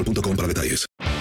boostmobile.com para detalles.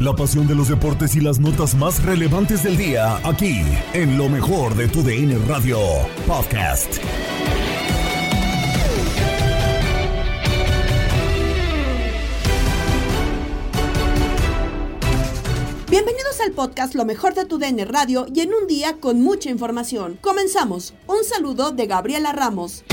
La pasión de los deportes y las notas más relevantes del día, aquí, en lo mejor de tu DN Radio Podcast. Bienvenidos al podcast Lo mejor de tu DN Radio y en un día con mucha información. Comenzamos. Un saludo de Gabriela Ramos.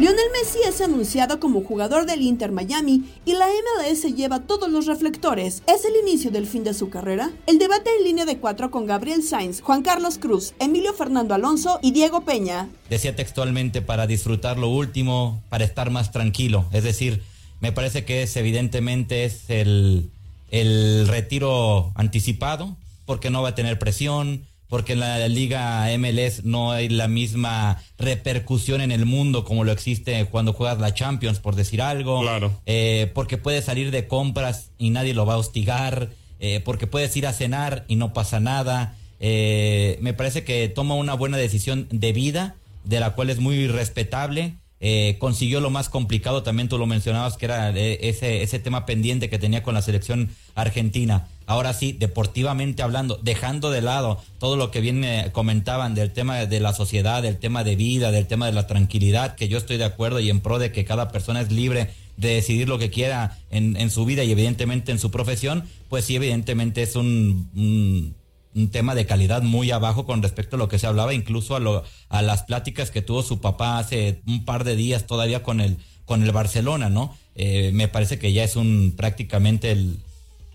Lionel Messi es anunciado como jugador del Inter Miami y la MLS lleva todos los reflectores. ¿Es el inicio del fin de su carrera? El debate en línea de cuatro con Gabriel Sainz, Juan Carlos Cruz, Emilio Fernando Alonso y Diego Peña. Decía textualmente para disfrutar lo último, para estar más tranquilo. Es decir, me parece que es evidentemente es el, el retiro anticipado, porque no va a tener presión, porque en la liga MLS no hay la misma repercusión en el mundo como lo existe cuando juegas la Champions, por decir algo. Claro. Eh, porque puedes salir de compras y nadie lo va a hostigar. Eh, porque puedes ir a cenar y no pasa nada. Eh, me parece que toma una buena decisión de vida, de la cual es muy respetable. Eh, consiguió lo más complicado, también tú lo mencionabas, que era eh, ese, ese tema pendiente que tenía con la selección argentina. Ahora sí, deportivamente hablando, dejando de lado todo lo que bien eh, comentaban del tema de la sociedad, del tema de vida, del tema de la tranquilidad, que yo estoy de acuerdo y en pro de que cada persona es libre de decidir lo que quiera en, en su vida y evidentemente en su profesión, pues sí, evidentemente es un, un un tema de calidad muy abajo con respecto a lo que se hablaba, incluso a, lo, a las pláticas que tuvo su papá hace un par de días todavía con el, con el Barcelona, ¿no? Eh, me parece que ya es un prácticamente el,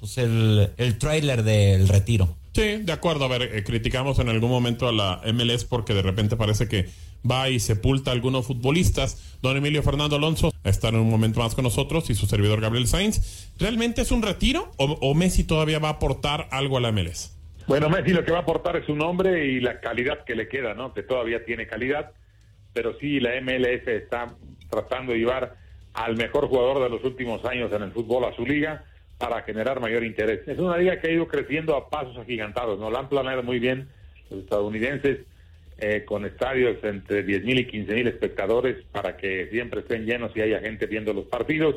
pues el, el trailer del retiro. Sí, de acuerdo. A ver, eh, criticamos en algún momento a la MLS porque de repente parece que va y sepulta a algunos futbolistas. Don Emilio Fernando Alonso está en un momento más con nosotros y su servidor Gabriel Sainz. ¿Realmente es un retiro o, o Messi todavía va a aportar algo a la MLS? Bueno, Messi lo que va a aportar es su nombre y la calidad que le queda, ¿no? Que todavía tiene calidad, pero sí la MLS está tratando de llevar al mejor jugador de los últimos años en el fútbol a su liga para generar mayor interés. Es una liga que ha ido creciendo a pasos agigantados, ¿no? La han planeado muy bien los estadounidenses eh, con estadios entre 10.000 y 15.000 espectadores para que siempre estén llenos y haya gente viendo los partidos,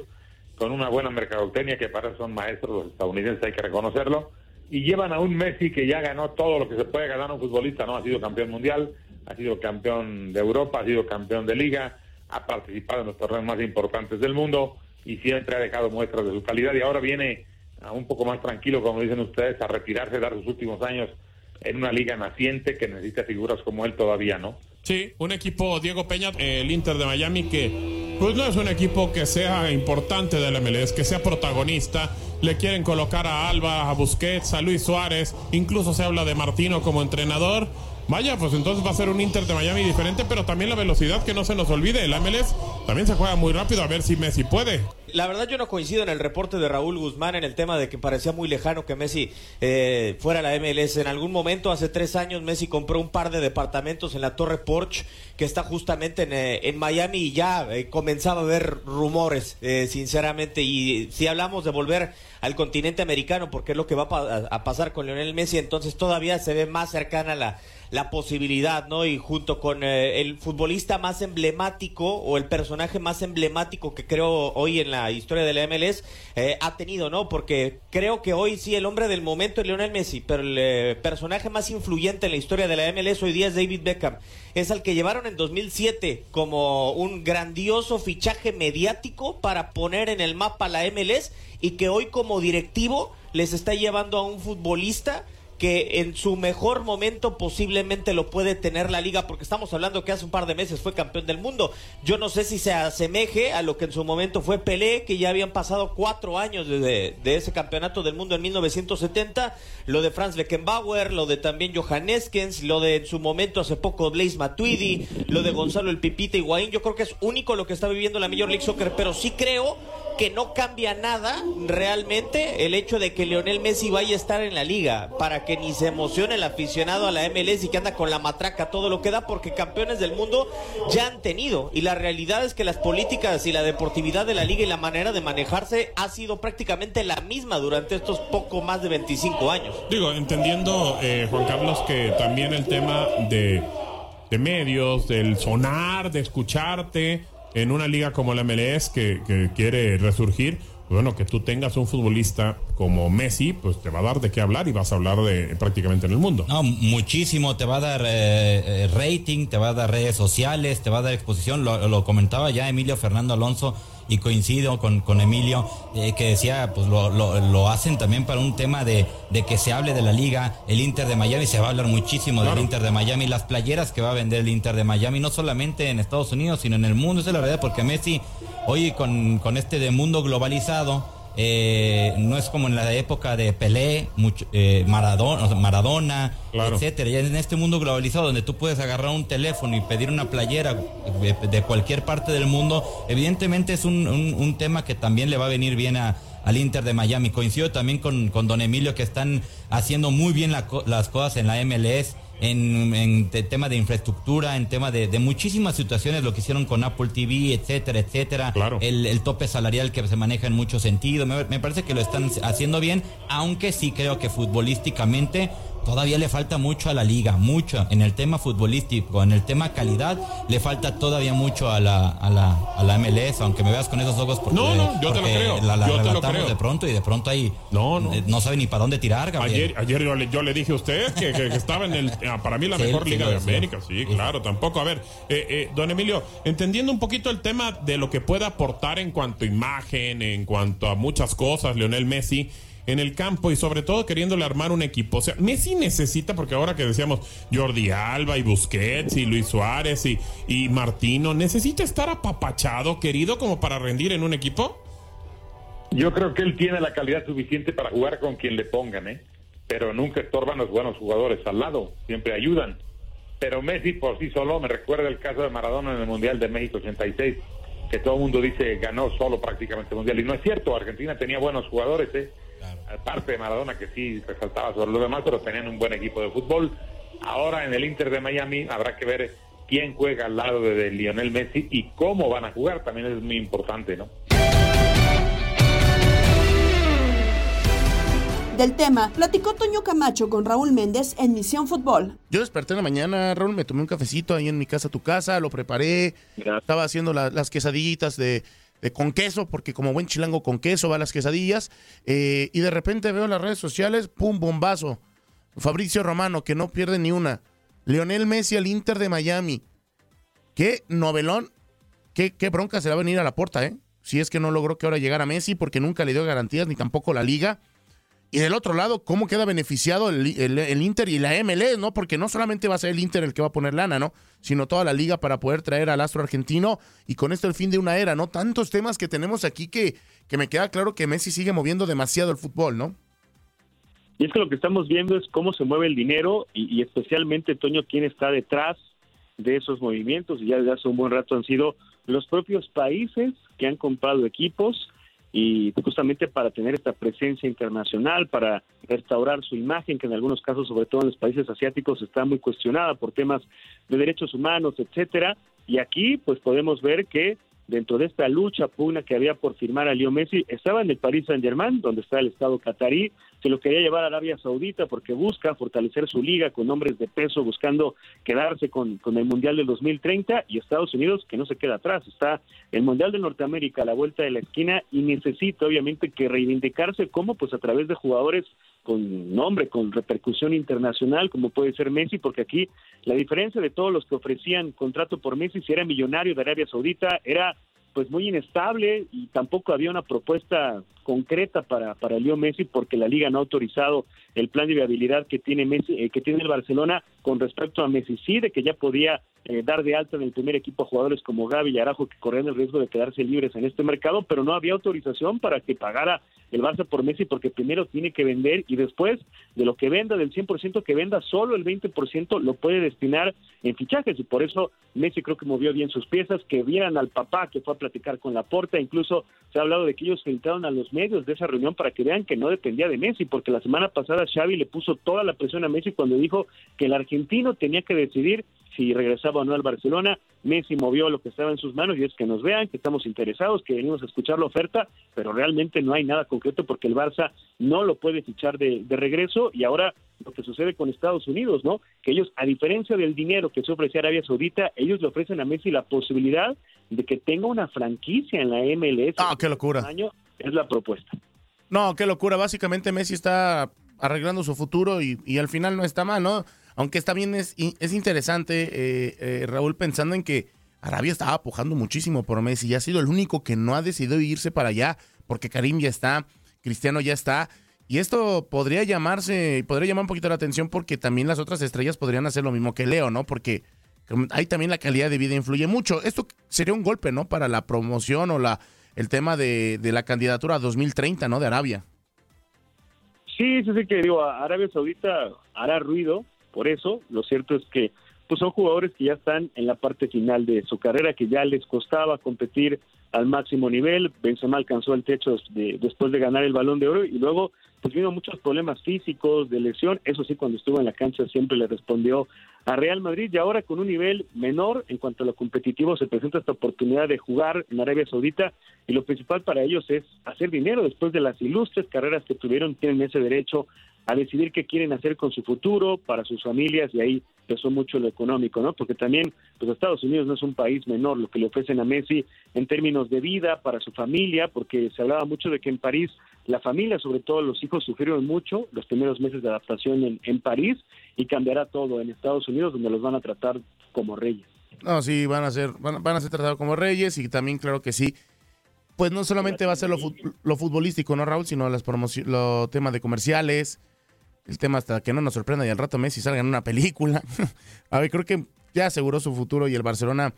con una buena mercadotecnia que para eso son maestros los estadounidenses, hay que reconocerlo y llevan a un Messi que ya ganó todo lo que se puede ganar un futbolista, ¿no? Ha sido campeón mundial, ha sido campeón de Europa, ha sido campeón de liga, ha participado en los torneos más importantes del mundo y siempre ha dejado muestras de su calidad y ahora viene un poco más tranquilo, como dicen ustedes, a retirarse, dar sus últimos años en una liga naciente que necesita figuras como él todavía, ¿no? Sí, un equipo, Diego Peña, el Inter de Miami, que pues no es un equipo que sea importante del MLS, que sea protagonista. Le quieren colocar a Alba, a Busquets, a Luis Suárez, incluso se habla de Martino como entrenador. Vaya, pues entonces va a ser un Inter de Miami diferente, pero también la velocidad que no se nos olvide. El MLS también se juega muy rápido, a ver si Messi puede. La verdad yo no coincido en el reporte de Raúl Guzmán en el tema de que parecía muy lejano que Messi eh, fuera a la MLS. En algún momento, hace tres años, Messi compró un par de departamentos en la Torre Porsche, que está justamente en, eh, Miami, y ya eh, comenzaba a haber rumores, sinceramente. Y si hablamos de volver al continente americano, porque es lo que va a pasar con Lionel Messi, entonces todavía se ve más cercana la la posibilidad, ¿no? Y junto con eh, el futbolista más emblemático o el personaje más emblemático que creo hoy en la historia de la MLS eh, ha tenido, ¿no? Porque creo que hoy sí el hombre del momento es Lionel Messi, pero el eh, personaje más influyente en la historia de la MLS hoy día es David Beckham. Es al que llevaron en 2007 como un grandioso fichaje mediático para poner en el mapa la MLS y que hoy como directivo les está llevando a un futbolista que en su mejor momento posiblemente lo puede tener la liga, porque estamos hablando que hace un par de meses fue campeón del mundo. Yo no sé si se asemeje a lo que en su momento fue Pelé, que ya habían pasado cuatro años de, ese campeonato del mundo en 1970, lo de Franz Beckenbauer, lo de también Johan Eskens, lo de en su momento hace poco Blaise Matuidi, lo de Gonzalo el Pipita Higuaín. Yo creo que es único lo que está viviendo la Major League Soccer, pero sí creo que no cambia nada realmente el hecho de que Lionel Messi vaya a estar en la liga para que ni se emocione el aficionado a la MLS y que anda con la matraca todo lo que da porque campeones del mundo ya han tenido y la realidad es que las políticas y la deportividad de la liga y la manera de manejarse ha sido prácticamente la misma durante estos poco más de 25 años. Digo, entendiendo eh, Juan Carlos que también el tema de, de medios, del sonar, de escucharte, en una liga como la MLS que, quiere resurgir, bueno, que tú tengas un futbolista como Messi, pues te va a dar de qué hablar y vas a hablar de prácticamente en el mundo. No, muchísimo, te va a dar eh, eh, rating, te va a dar redes sociales, te va a dar exposición, lo comentaba ya Emilio Fernando Alonso y coincido con, con Emilio, eh, que decía, pues lo, lo, hacen también para un tema de, de, que se hable de la liga, el Inter de Miami, se va a hablar muchísimo del Inter de Miami, las playeras que va a vender el Inter de Miami, no solamente en Estados Unidos, sino en el mundo, esa es la verdad, porque Messi, hoy con, con este de mundo globalizado, eh, no es como en la época de Pelé, eh, Maradona, Maradona etcétera. Ya en este mundo globalizado donde tú puedes agarrar un teléfono y pedir una playera de, cualquier parte del mundo, evidentemente es un, un, tema que también le va a venir bien a, al Inter de Miami. Coincido también con, con Don Emilio que están haciendo muy bien las cosas en la MLS en, en tema de infraestructura, en tema de, muchísimas situaciones, lo que hicieron con Apple TV, etcétera, etcétera. Claro. El, tope salarial que se maneja en muchos sentidos. Me, me, parece que lo están haciendo bien, aunque sí creo que futbolísticamente todavía le falta mucho a la liga, mucho en el tema futbolístico, en el tema calidad, le falta todavía mucho a la, a la, a la MLS, aunque me veas con esos ojos porque, no, no, yo te lo creo. la, yo te lo creo. de pronto y de pronto ahí no, no. Eh, no sabe ni para dónde tirar, Gabriel. Ayer, ayer yo, le, yo le dije a usted que, que, estaba en el, ah, para mí la mejor liga de América, sí, claro, tampoco. A ver, eh, eh, don Emilio, entendiendo un poquito el tema de lo que puede aportar en cuanto a imagen, en cuanto a muchas cosas, Leonel Messi, en el campo y sobre todo queriéndole armar un equipo. O sea, Messi necesita, porque ahora que decíamos Jordi Alba y Busquets y Luis Suárez y, y Martino, ¿necesita estar apapachado, querido, como para rendir en un equipo? Yo creo que él tiene la calidad suficiente para jugar con quien le pongan, ¿eh? Pero nunca estorban los buenos jugadores al lado, siempre ayudan. Pero Messi por sí solo me recuerda el caso de Maradona en el Mundial de México 86, que todo el mundo dice ganó solo prácticamente el Mundial. Y no es cierto, Argentina tenía buenos jugadores, ¿eh? Aparte de Maradona, que sí resaltaba sobre lo demás, pero tenían un buen equipo de fútbol. Ahora en el Inter de Miami habrá que ver quién juega al lado de, Lionel Messi y cómo van a jugar, también es muy importante, ¿no? Del tema, platicó Toño Camacho con Raúl Méndez en Misión Fútbol. Yo desperté en la mañana, Raúl, me tomé un cafecito ahí en mi casa, tu casa, lo preparé, estaba haciendo las quesadillitas de, de con queso, porque como buen chilango con queso va las quesadillas, eh, y de repente veo las redes sociales, pum, bombazo. Fabricio Romano, que no pierde ni una. Leonel Messi al Inter de Miami. Qué novelón, qué, qué bronca se va a venir a la puerta, ¿eh? Si es que no logró que ahora llegara Messi, porque nunca le dio garantías, ni tampoco la liga. Y del otro lado, ¿cómo queda beneficiado el, Inter y la MLS, no? Porque no solamente va a ser el Inter el que va a poner lana, ¿no? Sino toda la liga para poder traer al astro argentino y con esto el fin de una era, ¿no? Tantos temas que tenemos aquí que, que me queda claro que Messi sigue moviendo demasiado el fútbol, ¿no? Y es que lo que estamos viendo es cómo se mueve el dinero y, y especialmente, Toño, quién está detrás de esos movimientos. Y ya desde hace un buen rato han sido los propios países que han comprado equipos y justamente para tener esta presencia internacional, para restaurar su imagen, que en algunos casos, sobre todo en los países asiáticos, está muy cuestionada por temas de derechos humanos, etcétera. Y aquí, pues podemos ver que dentro de esta lucha pugna que había por firmar a Leo Messi, estaba en el Paris Saint-Germain, donde está el Estado catarí, se lo quería llevar a Arabia Saudita porque busca fortalecer su liga con hombres de peso, buscando quedarse con, con el Mundial del 2030, y Estados Unidos que no se queda atrás, está el Mundial de Norteamérica a la vuelta de la esquina y necesita obviamente que reivindicarse como pues a través de jugadores con nombre, con repercusión internacional, como puede ser Messi, porque aquí la diferencia de todos los que ofrecían contrato por Messi, si era millonario de Arabia Saudita, era pues muy inestable y tampoco había una propuesta concreta para para Leo Messi porque la liga no ha autorizado el plan de viabilidad que tiene Messi eh, que tiene el Barcelona con respecto a Messi. Sí de que ya podía eh, dar de alta en el primer equipo a jugadores como Gaby y Arajo que corrían el riesgo de quedarse libres en este mercado pero no había autorización para que pagara el Barça por Messi porque primero tiene que vender y después de lo que venda del 100% que venda solo el 20% lo puede destinar en fichajes. Y por eso Messi creo que movió bien sus piezas que vieran al papá que fue a platicar con la porta incluso se ha hablado de que ellos filtraron a los medios de esa reunión para que vean que no dependía de Messi, porque la semana pasada Xavi le puso toda la presión a Messi cuando dijo que el argentino tenía que decidir si regresaba o no al Barcelona. Messi movió lo que estaba en sus manos y es que nos vean, que estamos interesados, que venimos a escuchar la oferta, pero realmente no hay nada concreto porque el Barça no lo puede fichar de, de regreso y ahora lo que sucede con Estados Unidos, ¿no? Que ellos, a diferencia del dinero que se ofrece a Arabia Saudita, ellos le ofrecen a Messi la posibilidad de que tenga una franquicia en la MLS. Ah, qué locura. Año, es la propuesta. No, qué locura. Básicamente Messi está arreglando su futuro y, al final no está mal, ¿no? Aunque está bien, es, es interesante, eh, eh, Raúl, pensando en que Arabia estaba apujando muchísimo por Messi y ha sido el único que no ha decidido irse para allá, porque Karim ya está, Cristiano ya está. Y esto podría llamarse, podría llamar un poquito la atención porque también las otras estrellas podrían hacer lo mismo que Leo, ¿no? Porque ahí también la calidad de vida influye mucho. Esto sería un golpe, ¿no? Para la promoción o la el tema de, de la candidatura a 2030, ¿no? De Arabia. Sí, sí, sí, que digo, Arabia Saudita hará ruido, por eso, lo cierto es que pues son jugadores que ya están en la parte final de su carrera, que ya les costaba competir al máximo nivel. Benzema alcanzó el techo de, después de ganar el Balón de Oro y luego pues vino muchos problemas físicos, de lesión. Eso sí, cuando estuvo en la cancha siempre le respondió a Real Madrid y ahora con un nivel menor en cuanto a lo competitivo se presenta esta oportunidad de jugar en Arabia Saudita y lo principal para ellos es hacer dinero después de las ilustres carreras que tuvieron, tienen ese derecho a decidir qué quieren hacer con su futuro, para sus familias, y ahí pesó mucho lo económico, ¿no? Porque también, pues Estados Unidos no es un país menor, lo que le ofrecen a Messi en términos de vida para su familia, porque se hablaba mucho de que en París la familia, sobre todo los hijos, sufrieron mucho los primeros meses de adaptación en, en París, y cambiará todo en Estados Unidos, donde los van a tratar como reyes. No, sí, van a ser, van, van a ser tratados como reyes, y también claro que sí, pues no solamente va a ser lo, lo futbolístico, ¿no, Raúl? Sino las promociones, los temas de comerciales, el tema hasta que no nos sorprenda y al rato Messi salga en una película. a ver, creo que ya aseguró su futuro y el Barcelona,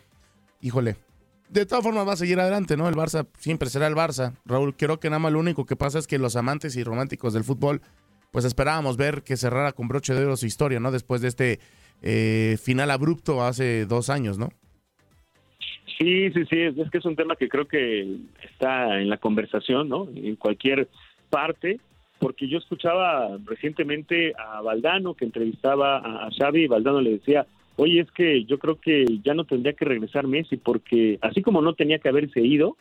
híjole, de todas formas va a seguir adelante, ¿no? El Barça siempre será el Barça. Raúl, creo que nada más lo único que pasa es que los amantes y románticos del fútbol, pues esperábamos ver que cerrara con broche de oro su historia, ¿no? Después de este eh, final abrupto hace dos años, ¿no? Sí, sí, sí, es que es un tema que creo que está en la conversación, ¿no? En cualquier parte porque yo escuchaba recientemente a Valdano que entrevistaba a Xavi y Valdano le decía, oye, es que yo creo que ya no tendría que regresar Messi porque así como no tenía que haberse ido,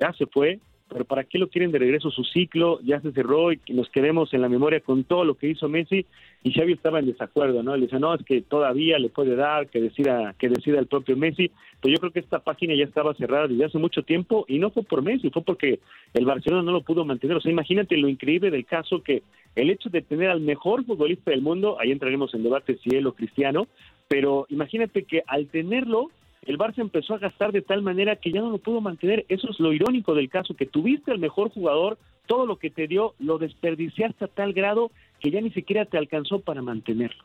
ya se fue, pero ¿para qué lo quieren de regreso? Su ciclo ya se cerró y nos quedemos en la memoria con todo lo que hizo Messi y Xavi estaba en desacuerdo, ¿no? Le dice, no, es que todavía le puede dar, que decida, que decida el propio Messi, pero yo creo que esta página ya estaba cerrada desde hace mucho tiempo y no fue por Messi, fue porque el Barcelona no lo pudo mantener. O sea, imagínate lo increíble del caso que el hecho de tener al mejor futbolista del mundo, ahí entraremos en debate si él o Cristiano, pero imagínate que al tenerlo, el Barça empezó a gastar de tal manera que ya no lo pudo mantener. Eso es lo irónico del caso, que tuviste al mejor jugador, todo lo que te dio lo desperdiciaste a tal grado que ya ni siquiera te alcanzó para mantenerlo.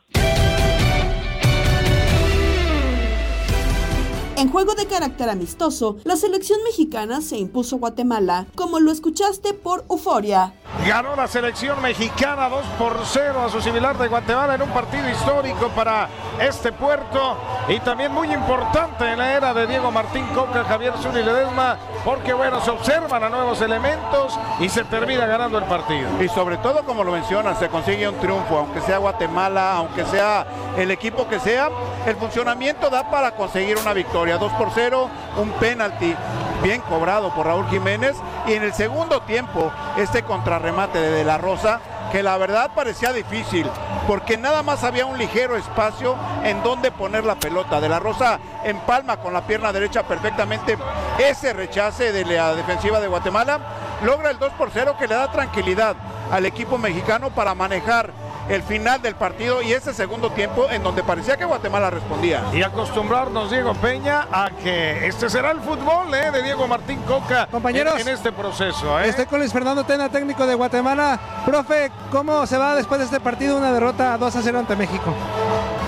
En juego de carácter amistoso, la selección mexicana se impuso a Guatemala, como lo escuchaste por Euforia. Ganó la selección mexicana 2 por 0 a su similar de Guatemala en un partido histórico para este puerto y también muy importante en la era de Diego Martín Coca, Javier Zuli Ledesma, porque bueno, se observan a nuevos elementos y se termina ganando el partido. Y sobre todo, como lo mencionan, se consigue un triunfo, aunque sea Guatemala, aunque sea el equipo que sea, el funcionamiento da para conseguir una victoria. 2 por 0, un penalti bien cobrado por Raúl Jiménez y en el segundo tiempo este contrarremate de De La Rosa que la verdad parecía difícil porque nada más había un ligero espacio en donde poner la pelota. De la Rosa empalma con la pierna derecha perfectamente ese rechace de la defensiva de Guatemala. Logra el 2 por 0 que le da tranquilidad al equipo mexicano para manejar el final del partido y ese segundo tiempo en donde parecía que Guatemala respondía. Y acostumbrarnos, Diego Peña, a que este será el fútbol ¿eh? de Diego Martín Coca Compañeros, en, en este proceso. ¿eh? Estoy con Luis Fernando Tena, técnico de Guatemala. Profe, ¿cómo se va después de este partido una derrota 2 a 0 ante México?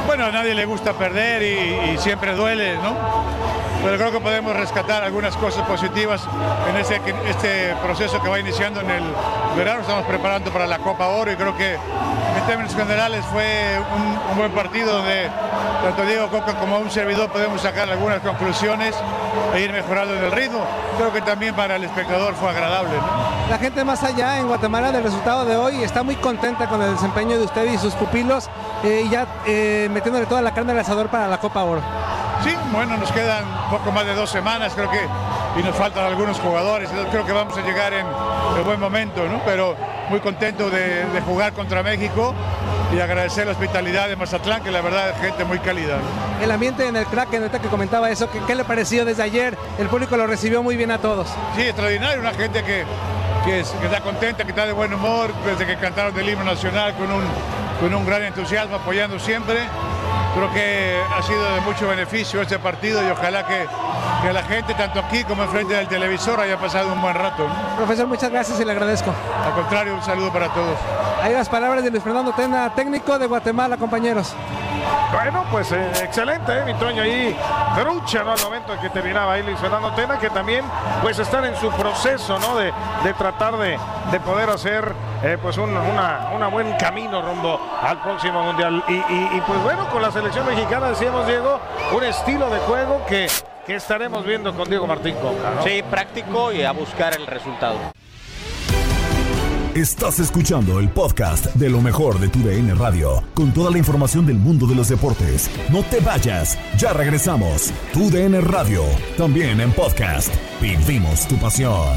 Bueno, a nadie le gusta perder y, siempre duele, ¿no? Pero creo que podemos rescatar algunas cosas positivas en este, este proceso que va iniciando en el verano. Estamos preparando para la Copa Oro y creo que en términos generales fue un, un buen partido donde tanto Diego Coca como un servidor podemos sacar algunas conclusiones e ir mejorando en el ritmo. Creo que también para el espectador fue agradable. ¿no? La gente más allá en Guatemala del resultado de hoy está muy contenta con el desempeño de usted y sus pupilos eh, y ya eh, metiéndole toda la carne al asador para la Copa Oro. Sí, bueno, nos quedan poco más de dos semanas, creo que, y nos faltan algunos jugadores, creo que vamos a llegar en, en buen momento, ¿no? Pero muy contento de, de, jugar contra México y agradecer la hospitalidad de Mazatlán, que la verdad es gente muy cálida. ¿no? El ambiente en el crack, en el que comentaba eso, ¿qué, ¿qué, le pareció desde ayer? El público lo recibió muy bien a todos. Sí, extraordinario, una gente que, que, es, que está contenta, que está de buen humor, desde que cantaron del himno nacional con un, con un gran entusiasmo, apoyando siempre creo que ha sido de mucho beneficio este partido y ojalá que, que la gente, tanto aquí como enfrente del televisor, haya pasado un buen rato. ¿no? Profesor, muchas gracias y le agradezco. Al contrario, un saludo para todos. Ahí las palabras de Luis Fernando Tena, técnico de Guatemala, compañeros. Bueno, pues eh, excelente, eh, mi Toño ahí, trucha, ¿no? Al momento en que terminaba ahí Luis Fernando Tena, que también pues están en su proceso, ¿no? De, de tratar de, de, poder hacer eh, pues un una, una, buen camino rumbo al próximo Mundial. Y, y, y, pues bueno, con la selección mexicana, decíamos Diego, un estilo de juego que, que estaremos viendo con Diego Martín Coca, ¿no? Sí, práctico y a buscar el resultado. Estás escuchando el podcast de lo mejor de tu DN Radio, con toda la información del mundo de los deportes. No te vayas, ya regresamos. Tu DN Radio, también en podcast. Vivimos tu pasión.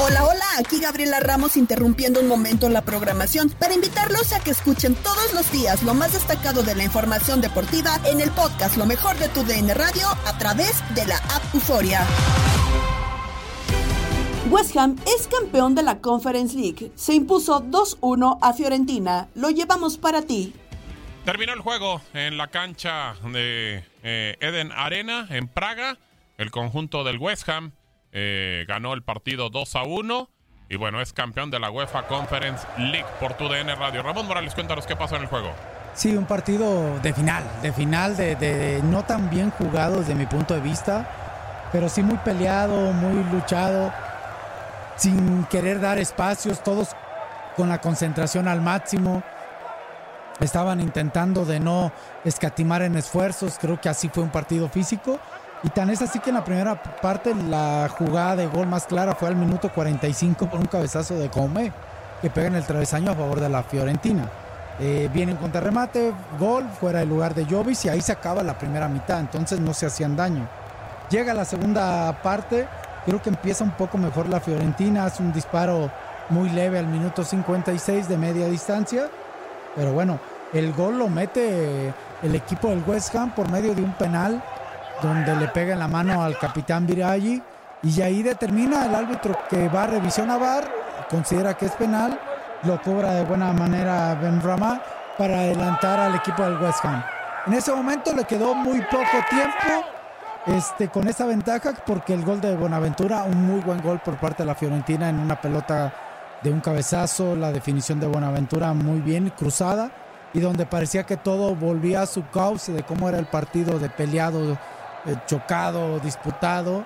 Hola, hola, aquí Gabriela Ramos interrumpiendo un momento la programación para invitarlos a que escuchen todos los días lo más destacado de la información deportiva en el podcast Lo mejor de tu DN Radio a través de la app Euforia. West Ham es campeón de la Conference League. Se impuso 2-1 a Fiorentina. Lo llevamos para ti. Terminó el juego en la cancha de eh, Eden Arena en Praga. El conjunto del West Ham eh, ganó el partido 2 a 1 y bueno, es campeón de la UEFA Conference League por tu DN Radio. Ramón Morales, cuéntanos qué pasó en el juego. Sí, un partido de final, de final, de, no tan bien jugado desde mi punto de vista, pero sí muy peleado, muy luchado, sin querer dar espacios, todos con la concentración al máximo. Estaban intentando de no escatimar en esfuerzos, creo que así fue un partido físico. Y tan es así que en la primera parte la jugada de gol más clara fue al minuto 45 por un cabezazo de Come que pega en el travesaño a favor de la Fiorentina. Eh, viene en contrarremate, gol fuera del lugar de Jovis y ahí se acaba la primera mitad, entonces no se hacían daño. Llega la segunda parte, creo que empieza un poco mejor la Fiorentina, hace un disparo muy leve al minuto 56 de media distancia, pero bueno, el gol lo mete el equipo del West Ham por medio de un penal donde le pega en la mano al capitán Viraggi y ahí determina el árbitro que va a revisión a VAR, considera que es penal, lo cobra de buena manera Ben Rama para adelantar al equipo del West Ham. En ese momento le quedó muy poco tiempo este, con esa ventaja porque el gol de Buenaventura, un muy buen gol por parte de la Fiorentina en una pelota de un cabezazo, la definición de Buenaventura muy bien cruzada y donde parecía que todo volvía a su cauce de cómo era el partido de peleado, chocado, disputado.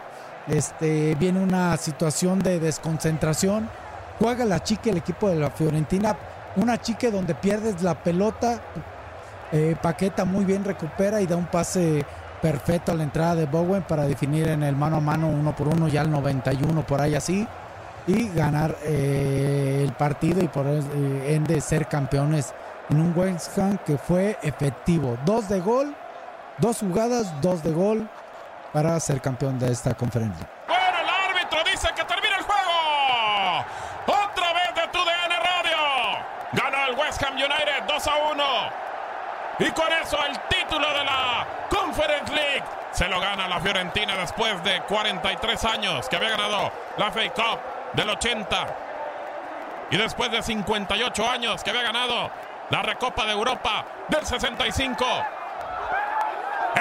Este, viene una situación de desconcentración. Juega la chique el equipo de la Fiorentina, una chique donde pierdes la pelota, eh, Paqueta muy bien recupera y da un pase perfecto a la entrada de Bowen para definir en el mano a mano uno por uno ya al 91 por ahí así y ganar eh, el partido y por eh, ende ser campeones en un West Ham que fue efectivo. Dos de gol, dos jugadas, dos de gol para ser campeón de esta conferencia. Bueno, el árbitro dice que termina el juego. Otra vez de tu DN Radio. Ganó el West Ham United 2 a 1. Y con eso el título de la Conference League se lo gana la Fiorentina después de 43 años que había ganado la FA Cup del 80. Y después de 58 años que había ganado la Recopa de Europa del 65.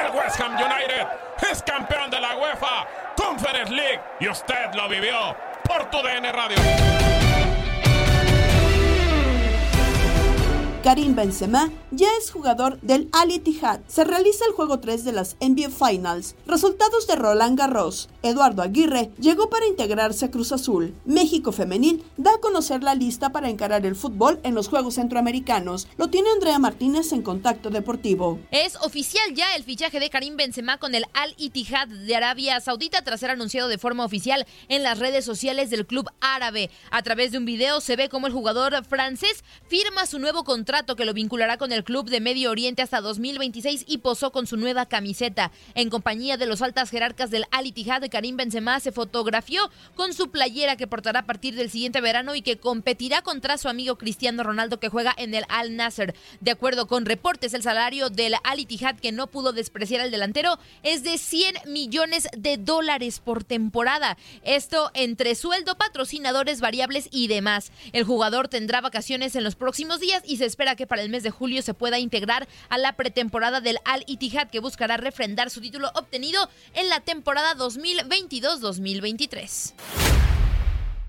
El West Ham United es campeón de la UEFA Conference League y usted lo vivió por tu DN Radio. Karim Benzema ya es jugador del Al Ittihad. Se realiza el juego 3 de las NBA Finals. Resultados de Roland Garros. Eduardo Aguirre llegó para integrarse a Cruz Azul. México Femenil da a conocer la lista para encarar el fútbol en los Juegos Centroamericanos. Lo tiene Andrea Martínez en Contacto Deportivo. Es oficial ya el fichaje de Karim Benzema con el Al Ittihad de Arabia Saudita tras ser anunciado de forma oficial en las redes sociales del club árabe. A través de un video se ve cómo el jugador francés firma su nuevo contrato que lo vinculará con el club de Medio Oriente hasta 2026 y posó con su nueva camiseta. En compañía de los altas jerarcas del Al Ittihad, Karim Benzema se fotografió con su playera que portará a partir del siguiente verano y que competirá contra su amigo Cristiano Ronaldo que juega en el Al Nasser. De acuerdo con reportes, el salario del Al Ittihad que no pudo despreciar al delantero es de 100 millones de dólares por temporada. Esto entre sueldo, patrocinadores variables y demás. El jugador tendrá vacaciones en los próximos días y se espera espera que para el mes de julio se pueda integrar a la pretemporada del Al Ittihad que buscará refrendar su título obtenido en la temporada 2022-2023.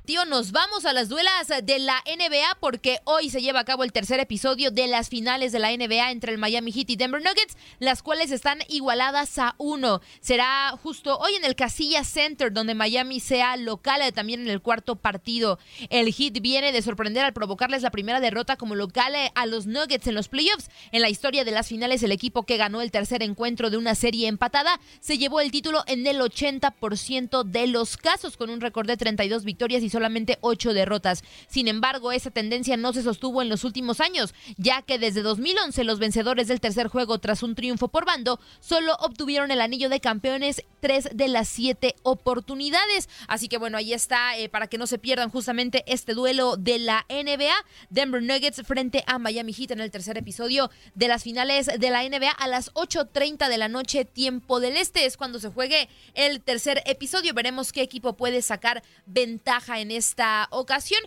Tío, nos vamos a las duelas de la NBA porque hoy se lleva a cabo el tercer episodio de las finales de la NBA entre el Miami Heat y Denver Nuggets, las cuales están igualadas a uno. Será justo hoy en el Casilla Center, donde Miami sea local, eh, también en el cuarto partido. El Heat viene de sorprender al provocarles la primera derrota como local eh, a los Nuggets en los playoffs. En la historia de las finales, el equipo que ganó el tercer encuentro de una serie empatada se llevó el título en el 80% de los casos, con un récord de 32 victorias y solamente ocho derrotas. Sin embargo, esa tendencia no se sostuvo en los últimos años, ya que desde 2011 los vencedores del tercer juego tras un triunfo por bando solo obtuvieron el anillo de campeones tres de las siete oportunidades. Así que bueno, ahí está eh, para que no se pierdan justamente este duelo de la NBA. Denver Nuggets frente a Miami Heat en el tercer episodio de las finales de la NBA a las 8.30 de la noche, tiempo del este. Es cuando se juegue el tercer episodio. Veremos qué equipo puede sacar ventaja en esta ocasión.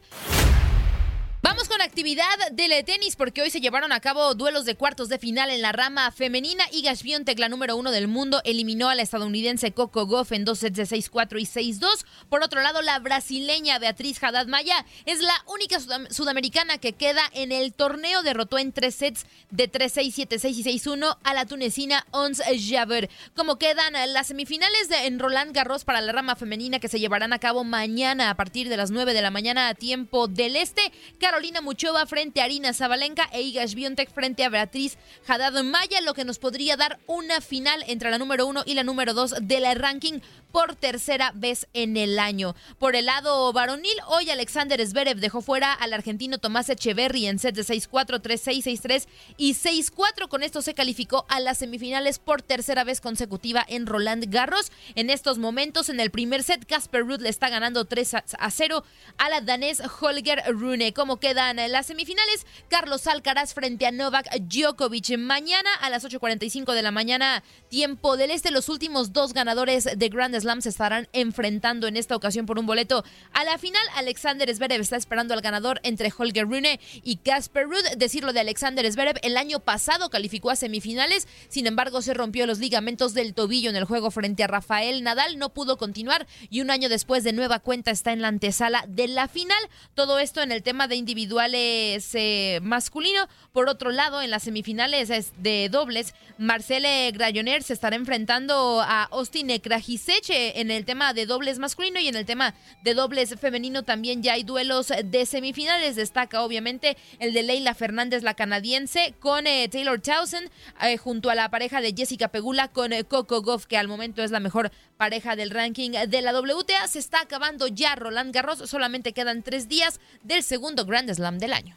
Actividad del tenis porque hoy se llevaron a cabo duelos de cuartos de final en la rama femenina. Iga Swiatek, la número uno del mundo, eliminó a la estadounidense Coco Goff en dos sets de 6-4 y 6-2. Por otro lado, la brasileña Beatriz Haddad Maya es la única sudamericana que queda en el torneo. Derrotó en tres sets de 3-6, 7-6 y 6-1 a la tunecina Ons Jaber. Como quedan las semifinales de, en Roland Garros para la rama femenina que se llevarán a cabo mañana a partir de las 9 de la mañana a tiempo del este. Carolina Muchova frente a Arina Zabalenka e Iga Swiatek frente a Beatriz Haddad Maya, lo que nos podría dar una final entre la número uno y la número dos del ranking por tercera vez en el año. Por el lado varonil, hoy Alexander Zverev dejó fuera al argentino Tomás Echeverry en sets de 6-4, 3-6, 6-3 y 6-4. Con esto se calificó a las semifinales por tercera vez consecutiva en Roland Garros. En estos momentos, en el primer set, Casper Ruud le está ganando 3 a 0 a la danés Holger Rune. Como quedan las semifinales. Carlos Alcaraz frente a Novak Djokovic. Mañana a las 8.45 de la mañana, tiempo del este, los últimos dos ganadores de Grand Slam se estarán enfrentando en esta ocasión por un boleto a la final. Alexander Zverev está esperando al ganador entre Holger Rune y Casper Ruud. Decirlo de Alexander Zverev, el año pasado calificó a semifinales, sin embargo se rompió los ligamentos del tobillo en el juego frente a Rafael Nadal, no pudo continuar y un año después de nueva cuenta está en la antesala de la final. Todo esto en el tema de individuales eh, masculino. Por otro lado, en las semifinales de dobles, Marcele Grayoner se estará enfrentando a Austin Krajicek en el tema de dobles masculino y en el tema de dobles femenino también ya hay duelos de semifinales. Destaca obviamente el de Leila Fernández, la canadiense, con eh, Taylor Townsend, eh, junto a la pareja de Jessica Pegula con Coco Goff, que al momento es la mejor pareja del ranking de la WTA. Se está acabando ya Roland Garros, solamente quedan tres días del segundo Grand Slam del año.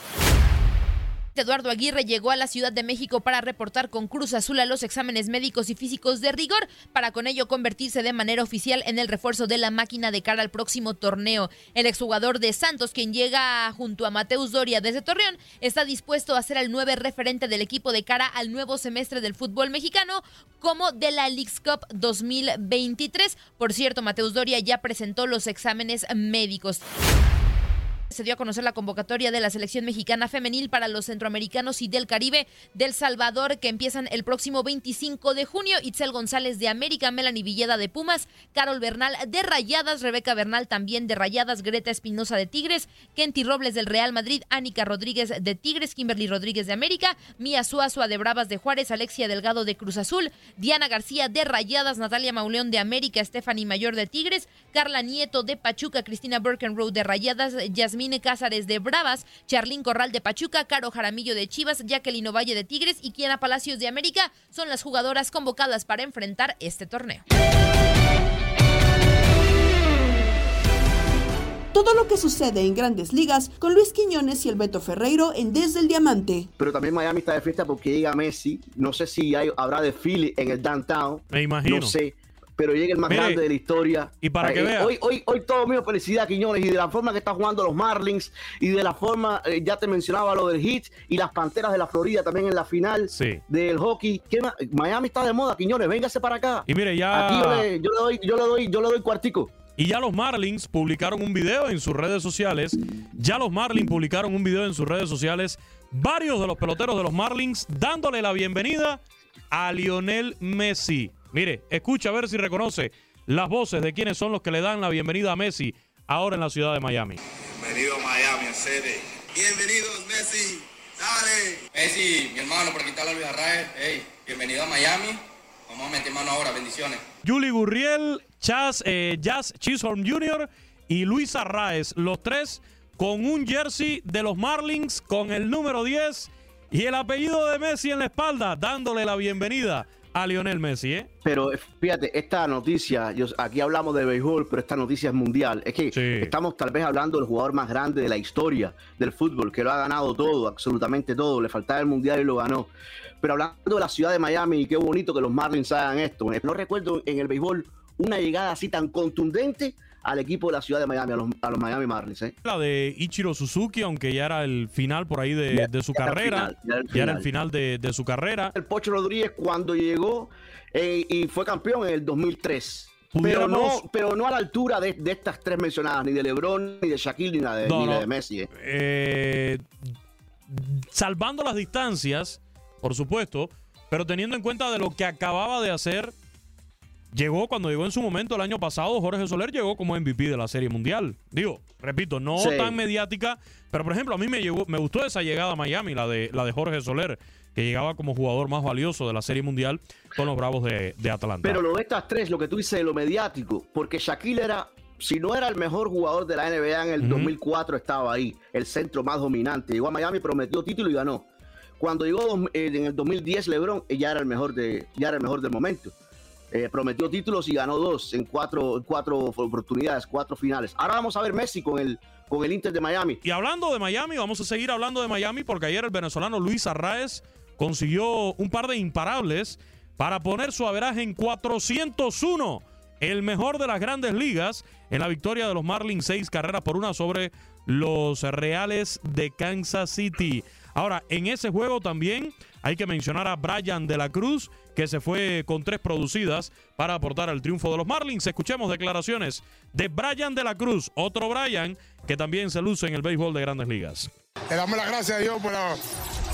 Eduardo Aguirre llegó a la Ciudad de México para reportar con Cruz Azul a los exámenes médicos y físicos de rigor, para con ello convertirse de manera oficial en el refuerzo de la máquina de cara al próximo torneo. El exjugador de Santos, quien llega junto a Mateus Doria desde Torreón, está dispuesto a ser el nueve referente del equipo de cara al nuevo semestre del fútbol mexicano, como de la Leagues Cup 2023. Por cierto, Mateus Doria ya presentó los exámenes médicos. Se dio a conocer la convocatoria de la selección mexicana femenil para los centroamericanos y del Caribe del Salvador que empiezan el próximo 25 de junio. Itzel González de América, Melanie Villeda de Pumas, Carol Bernal de Rayadas, Rebeca Bernal también de Rayadas, Greta Espinosa de Tigres, Kenty Robles del Real Madrid, Ánica Rodríguez de Tigres, Kimberly Rodríguez de América, Mía Suazua de Bravas de Juárez, Alexia Delgado de Cruz Azul, Diana García de Rayadas, Natalia Mauleón de América, Stephanie Mayor de Tigres, Carla Nieto de Pachuca, Cristina Birkenrow de Rayadas, Yasmín Cázares de Bravas, Charlín Corral de Pachuca, Caro Jaramillo de Chivas, Jacqueline Valle de Tigres y Kiana Palacios de América son las jugadoras convocadas para enfrentar este torneo. Todo lo que sucede en grandes ligas con Luis Quiñones y el Beto Ferreiro en Desde el Diamante. Pero también Miami está de fiesta porque llega Messi. No sé si hay, habrá desfile en el downtown. Me imagino. No sé pero llega el más Mire, grande de la historia. y para que Eh, vea. Hoy, hoy, hoy todo mío felicidad, Quiñones, y de la forma que está jugando los Marlins, y de la forma, eh, ya te mencionaba lo del Heat, y las Panteras de la Florida también en la final Sí. del hockey. Miami está de moda, Quiñones, véngase para acá. Y mire, ya- Aquí yo le, yo le doy, yo le doy, yo le doy cuartico. Y ya los Marlins publicaron un video en sus redes sociales. Ya los Marlins publicaron un video en sus redes sociales. Varios de los peloteros de los Marlins dándole la bienvenida a Lionel Messi. Mire, escucha a ver si reconoce las voces de quienes son los que le dan la bienvenida a Messi ahora en la ciudad de Miami. Bienvenido a Miami, en serio. Bienvenidos, Messi. Dale. Messi, mi hermano, por aquí está Luis Arraez. Hey, bienvenido a Miami. Vamos a meter mano ahora, bendiciones. Julie Gurriel, Chas, eh, Jazz Chisholm Jr. y Luis Arraez, los tres con un jersey de los Marlins con el número 10 y el apellido de Messi en la espalda, dándole la bienvenida a Lionel Messi. ¿eh? Pero fíjate, esta noticia, yo- aquí hablamos de béisbol, pero esta noticia es mundial. Es que estamos tal vez hablando del jugador más grande de la historia del fútbol, que lo ha ganado todo, absolutamente todo. Le faltaba el mundial y lo ganó. Pero hablando de la ciudad de Miami, qué bonito que los Marlins hagan esto. No recuerdo en el béisbol una llegada así tan contundente al equipo de la ciudad de Miami, a los, a los Miami Marlins. ¿eh? La de Ichiro Suzuki, aunque ya era el final por ahí de, su ya carrera, final, ya era el ya era el final. de, de su carrera. El Pocho Rodríguez cuando llegó eh, y fue campeón en el 2003. Pero no, pero no a la altura de, de estas tres mencionadas, ni de LeBron, ni de Shaquille, ni, la de, No, ni la no. de Messi. eh. Eh, salvando las distancias, por supuesto, pero teniendo en cuenta de lo que acababa de hacer, llegó cuando llegó en su momento el año pasado, Jorge Soler llegó como MVP de la Serie Mundial. Digo, repito, no Sí. tan mediática, pero por ejemplo, a mí me, llegó, me gustó esa llegada a Miami, la de, la de Jorge Soler, que llegaba como jugador más valioso de la Serie Mundial con los Bravos de, de Atlanta. Pero lo de estas tres, lo que tú dices de lo mediático, porque Shaquille era, si no era el mejor jugador de la NBA en el Ujú. 2004, estaba ahí, el centro más dominante. Llegó a Miami, prometió título y ganó. Cuando llegó eh, en el 2010 LeBron, eh, ya era el mejor, de, ya era el mejor del momento. Eh, prometió títulos y ganó dos en cuatro, oportunidades, cuatro finales. Ahora vamos a ver Messi con el, con el Inter de Miami. Y hablando de Miami, vamos a seguir hablando de Miami porque ayer el venezolano Luis Arraez consiguió un par de imparables para poner su averaje en 401 el mejor de las grandes ligas en la victoria de los Marlins seis carreras por una sobre los Reales de Kansas City. Ahora, en ese juego también hay que mencionar a Brian de la Cruz, que se fue con tres producidas para aportar al triunfo de los Marlins. Escuchemos declaraciones de Brian de la Cruz, otro Brian que también se luce en el béisbol de grandes ligas. Le damos las gracias a Dios por,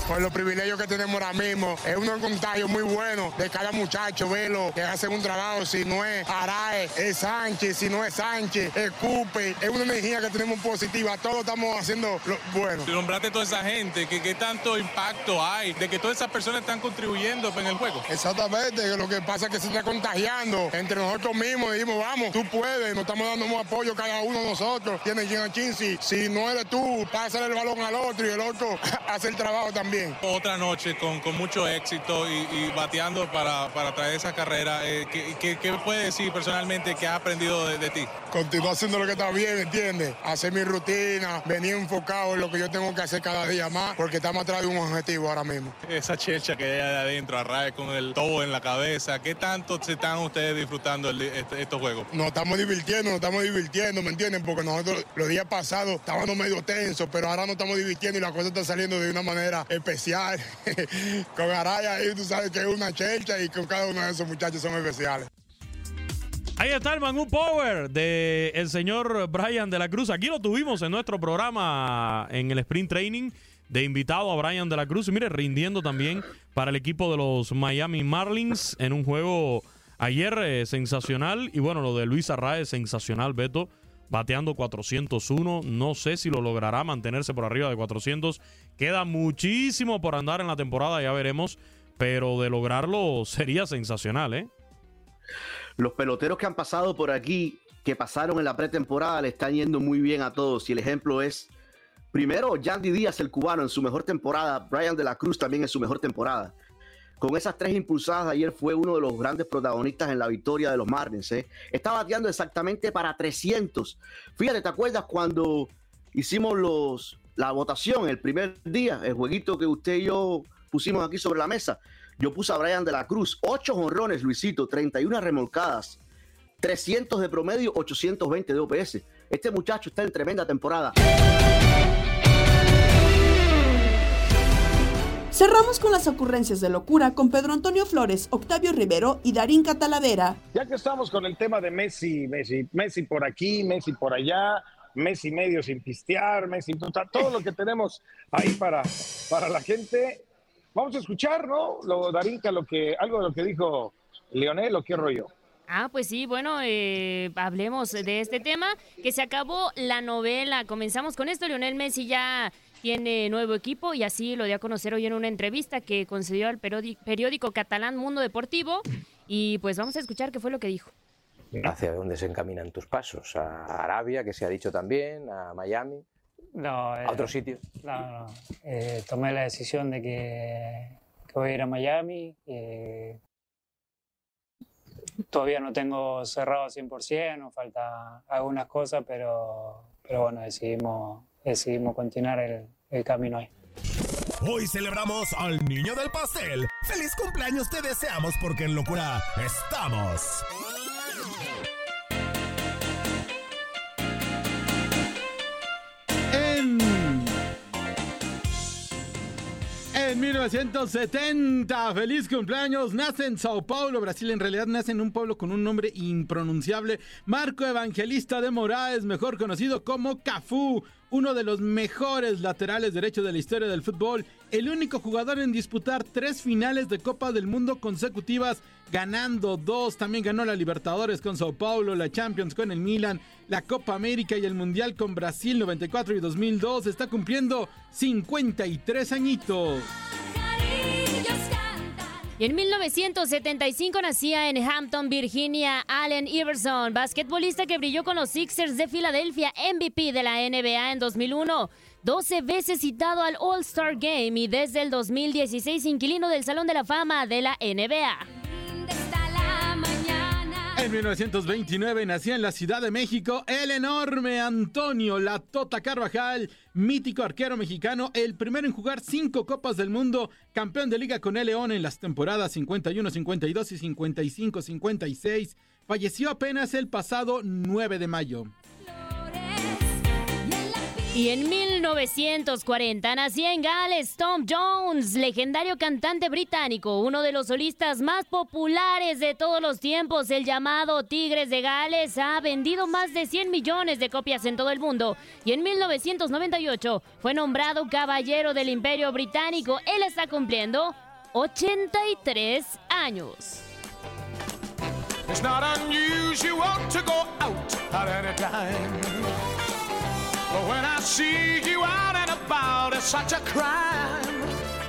por los privilegios que tenemos ahora mismo. Es un contagio muy bueno de cada muchacho, verlo, que hacen un trabajo. Si no es Arae, es Sánchez, si no es Sánchez, es Cupe. Es una energía que tenemos positiva. Todos estamos haciendo lo bueno. Nombrate toda esa gente, que qué tanto impacto hay, de que todas esas personas están contribuyendo en el juego. Exactamente, lo que pasa es que se está contagiando entre nosotros mismos. Dijimos, vamos, tú puedes, nos estamos dando un apoyo cada uno de nosotros. Tiene quien a si, si no eres tú, pásale el balón al otro y el otro hace el trabajo también. Otra noche con, con mucho éxito y, bateando para, para, traer esa carrera. Eh, ¿qué, qué, puedes decir personalmente que has aprendido de, ti? Continúa haciendo lo que está bien, ¿entiendes? Hacer mi rutina, venir enfocado en lo que yo tengo que hacer cada día más, porque estamos atrás de un objetivo ahora mismo. Esa checha que hay de adentro, arrae con el todo en la cabeza, ¿qué tanto se están ustedes disfrutando este, estos juegos? Nos estamos divirtiendo, nos estamos divirtiendo, ¿me entienden? Porque nosotros los días pasados estábamos medio tensos, pero ahora nos estamos divirtiendo y la cosa está saliendo de una manera especial. con Araya ahí tú sabes que es una chelcha y con cada uno de esos muchachos son especiales. Ahí está el Manu Power de el señor Brian de la Cruz. Aquí lo tuvimos en nuestro programa en el Sprint Training de invitado a Brian de la Cruz. Y mire, rindiendo también para el equipo de los Miami Marlins en un juego ayer eh, sensacional. Y bueno, lo de Luis Arraez, sensacional, Beto bateando 401. No sé si lo logrará mantenerse por arriba de 400. Queda muchísimo por andar en la temporada, ya veremos. Pero de lograrlo sería sensacional, ¿eh? Los peloteros que han pasado por aquí, que pasaron en la pretemporada, le están yendo muy bien a todos. Y el ejemplo es, primero, Yandy Díaz, el cubano, en su mejor temporada. Brian de la Cruz también en su mejor temporada con esas tres impulsadas ayer fue uno de los grandes protagonistas en la victoria de los Marlins. ¿eh? Está bateando exactamente para 300. Fíjate, ¿te acuerdas cuando hicimos los, la votación el primer día, el jueguito que usted y yo pusimos aquí sobre la mesa? Yo puse a Brian de la Cruz, 8 honrones, Luisito, 31 remolcadas, 300 de promedio, 820 de OPS. Este muchacho está en tremenda temporada. Cerramos con las ocurrencias de locura con Pedro Antonio Flores, Octavio Rivero y Darín Catalavera. Ya que estamos con el tema de Messi, Messi, Messi por aquí, Messi por allá, Messi medio sin pistear, Messi todo lo que tenemos ahí para, para la gente. Vamos a escuchar, ¿no? Lo, Darinka, lo que, algo de lo que dijo Leonel, o qué rollo. Ah, pues sí, bueno, eh, hablemos de este tema, que se acabó la novela. Comenzamos con esto, Leonel Messi ya tiene nuevo equipo y así lo dio a conocer hoy en una entrevista que concedió al periódico catalán Mundo Deportivo. Y pues vamos a escuchar qué fue lo que dijo. ¿Hacia dónde se encaminan tus pasos? ¿A Arabia, que se ha dicho también? ¿A Miami? No, ¿A otro sitio? No, no. Eh, tomé la decisión de que, voy a ir a Miami. todavía no tengo cerrado 100%, nos falta algunas cosas, pero, pero bueno, decidimos, decidimos continuar el, el camino ahí. Hoy celebramos al niño del pastel. ¡Feliz cumpleaños te deseamos porque en locura estamos! En, en 1970, feliz cumpleaños, nace en Sao Paulo, Brasil. En realidad nace en un pueblo con un nombre impronunciable. Marco Evangelista de Moraes, mejor conocido como Cafú uno de los mejores laterales derechos de la historia del fútbol, el único jugador en disputar tres finales de Copa del Mundo consecutivas, ganando dos. También ganó la Libertadores con Sao Paulo, la Champions con el Milan, la Copa América y el Mundial con Brasil 94 y 2002. Está cumpliendo 53 añitos. Y en 1975 nacía en Hampton, Virginia, Allen Iverson, basquetbolista que brilló con los Sixers de Filadelfia, MVP de la NBA en 2001. 12 veces citado al All-Star Game y desde el 2016 inquilino del Salón de la Fama de la NBA. En 1929 nació en la Ciudad de México el enorme Antonio La Tota Carvajal, mítico arquero mexicano, el primero en jugar cinco Copas del Mundo, campeón de liga con el León en las temporadas 51, 52 y 55, 56 falleció apenas el pasado 9 de mayo. Y en 1940 nacía en Gales Tom Jones, legendario cantante británico, uno de los solistas más populares de todos los tiempos, el llamado Tigres de Gales, ha vendido más de 100 millones de copias en todo el mundo y en 1998 fue nombrado Caballero del Imperio Británico. Él está cumpliendo 83 años. It's not. But when I see you out and about, it's such a crime.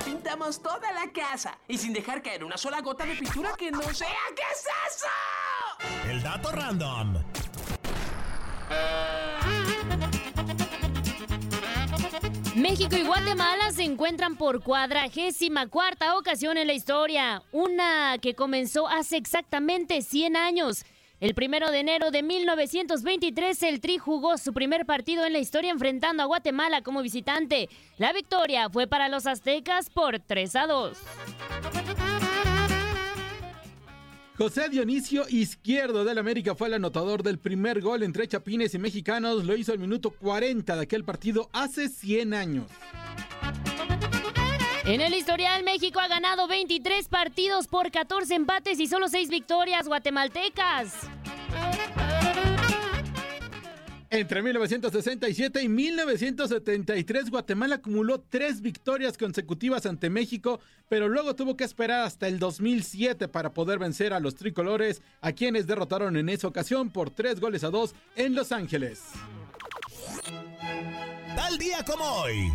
Pintamos toda la casa y sin dejar caer una sola gota de pintura que no sea. ¿Qué es eso? El dato random. México y Guatemala se encuentran por cuadragésima cuarta ocasión en la historia, una que comenzó hace exactamente 100 años. El primero de enero de 1923, el Tri jugó su primer partido en la historia enfrentando a Guatemala como visitante. La victoria fue para los aztecas por 3 a 2. José Dionisio Izquierdo del América fue el anotador del primer gol entre chapines y mexicanos. Lo hizo al minuto 40 de aquel partido hace 100 años. En el historial, México ha ganado 23 partidos por 14 empates y solo 6 victorias guatemaltecas. Entre 1967 y 1973, Guatemala acumuló tres victorias consecutivas ante México, pero luego tuvo que esperar hasta el 2007 para poder vencer a los tricolores, a quienes derrotaron en esa ocasión por tres goles a dos en Los Ángeles. Tal día como hoy.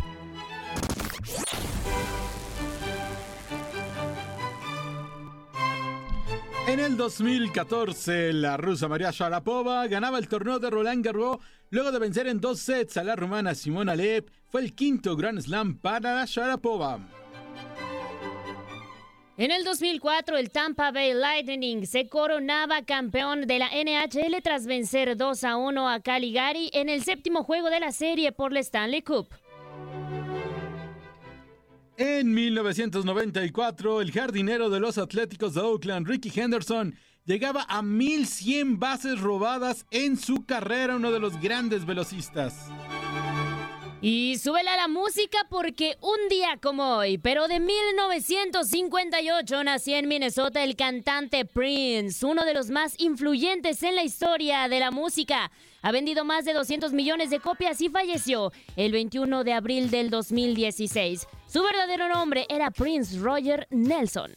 En el 2014, la rusa María Sharapova ganaba el torneo de Roland Garros luego de vencer en dos sets a la rumana Simona Alep. Fue el quinto Grand Slam para Sharapova. En el 2004, el Tampa Bay Lightning se coronaba campeón de la NHL tras vencer 2 a 1 a Caligari en el séptimo juego de la serie por la Stanley Cup. En 1994, el jardinero de los Atléticos de Oakland, Ricky Henderson, llegaba a 1100 bases robadas en su carrera, uno de los grandes velocistas. Y súbele a la música porque un día como hoy, pero de 1958, nació en Minnesota el cantante Prince, uno de los más influyentes en la historia de la música. Ha vendido más de 200 millones de copias y falleció el 21 de abril del 2016. Su verdadero nombre era Prince Roger Nelson.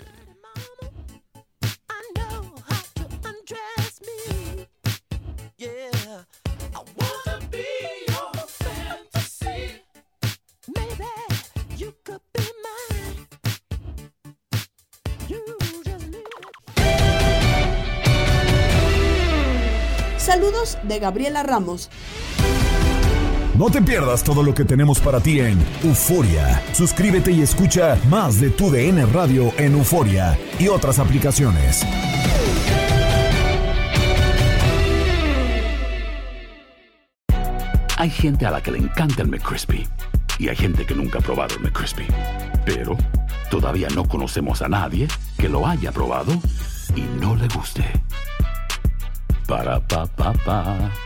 Saludos de Gabriela Ramos. No te pierdas todo lo que tenemos para ti en Euforia. Suscríbete y escucha más de tu DN Radio en Euforia y otras aplicaciones. Hay gente a la que le encanta el McCrispy y hay gente que nunca ha probado el McCrispy. Pero todavía no conocemos a nadie que lo haya probado y no le guste. Para pa pa pa.